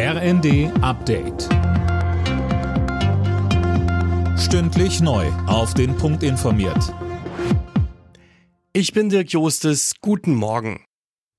RND Update. Stündlich neu. Auf den Punkt informiert. Ich bin Dirk Jostes. Guten Morgen.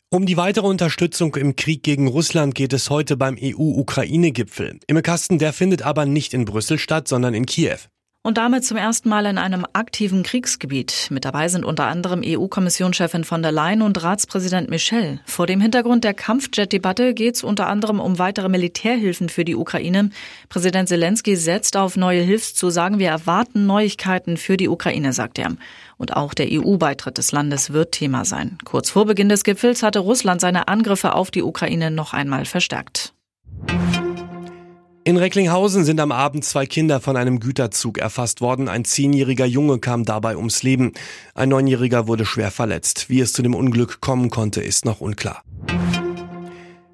Um die weitere Unterstützung im Krieg gegen Russland geht es heute beim EU-Ukraine-Gipfel. Im Kasten, der findet aber nicht in Brüssel statt, sondern in Kiew und damit zum ersten Mal in einem aktiven Kriegsgebiet. Mit dabei sind unter anderem EU-Kommissionschefin von der Leyen und Ratspräsident Michel. Vor dem Hintergrund der Kampfjet-Debatte geht es unter anderem um weitere Militärhilfen für die Ukraine. Präsident Zelensky setzt auf neue Hilfszusagen. Wir erwarten Neuigkeiten für die Ukraine, sagt er. Und auch der EU-Beitritt des Landes wird Thema sein. Kurz vor Beginn des Gipfels hatte Russland seine Angriffe auf die Ukraine noch einmal verstärkt. In Recklinghausen sind am Abend zwei Kinder von einem Güterzug erfasst worden. Ein zehnjähriger Junge kam dabei ums Leben. Ein neunjähriger wurde schwer verletzt. Wie es zu dem Unglück kommen konnte, ist noch unklar.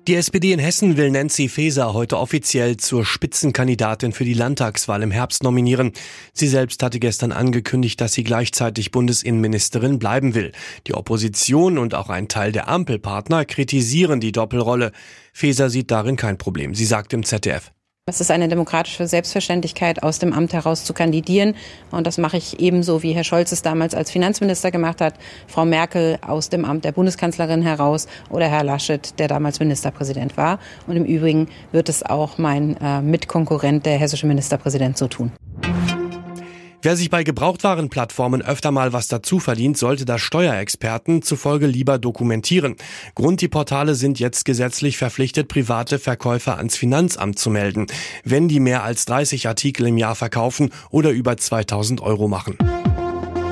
Die SPD in Hessen will Nancy Faeser heute offiziell zur Spitzenkandidatin für die Landtagswahl im Herbst nominieren. Sie selbst hatte gestern angekündigt, dass sie gleichzeitig Bundesinnenministerin bleiben will. Die Opposition und auch ein Teil der Ampelpartner kritisieren die Doppelrolle. Faeser sieht darin kein Problem. Sie sagt im ZDF. Es ist eine demokratische Selbstverständlichkeit, aus dem Amt heraus zu kandidieren. Und das mache ich ebenso, wie Herr Scholz es damals als Finanzminister gemacht hat, Frau Merkel aus dem Amt der Bundeskanzlerin heraus oder Herr Laschet, der damals Ministerpräsident war. Und im Übrigen wird es auch mein äh, Mitkonkurrent, der hessische Ministerpräsident, so tun. Wer sich bei Gebrauchtwarenplattformen öfter mal was dazu verdient, sollte das Steuerexperten zufolge lieber dokumentieren. Grund die Portale sind jetzt gesetzlich verpflichtet, private Verkäufer ans Finanzamt zu melden, wenn die mehr als 30 Artikel im Jahr verkaufen oder über 2000 Euro machen.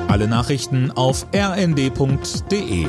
Alle Nachrichten auf rnd.de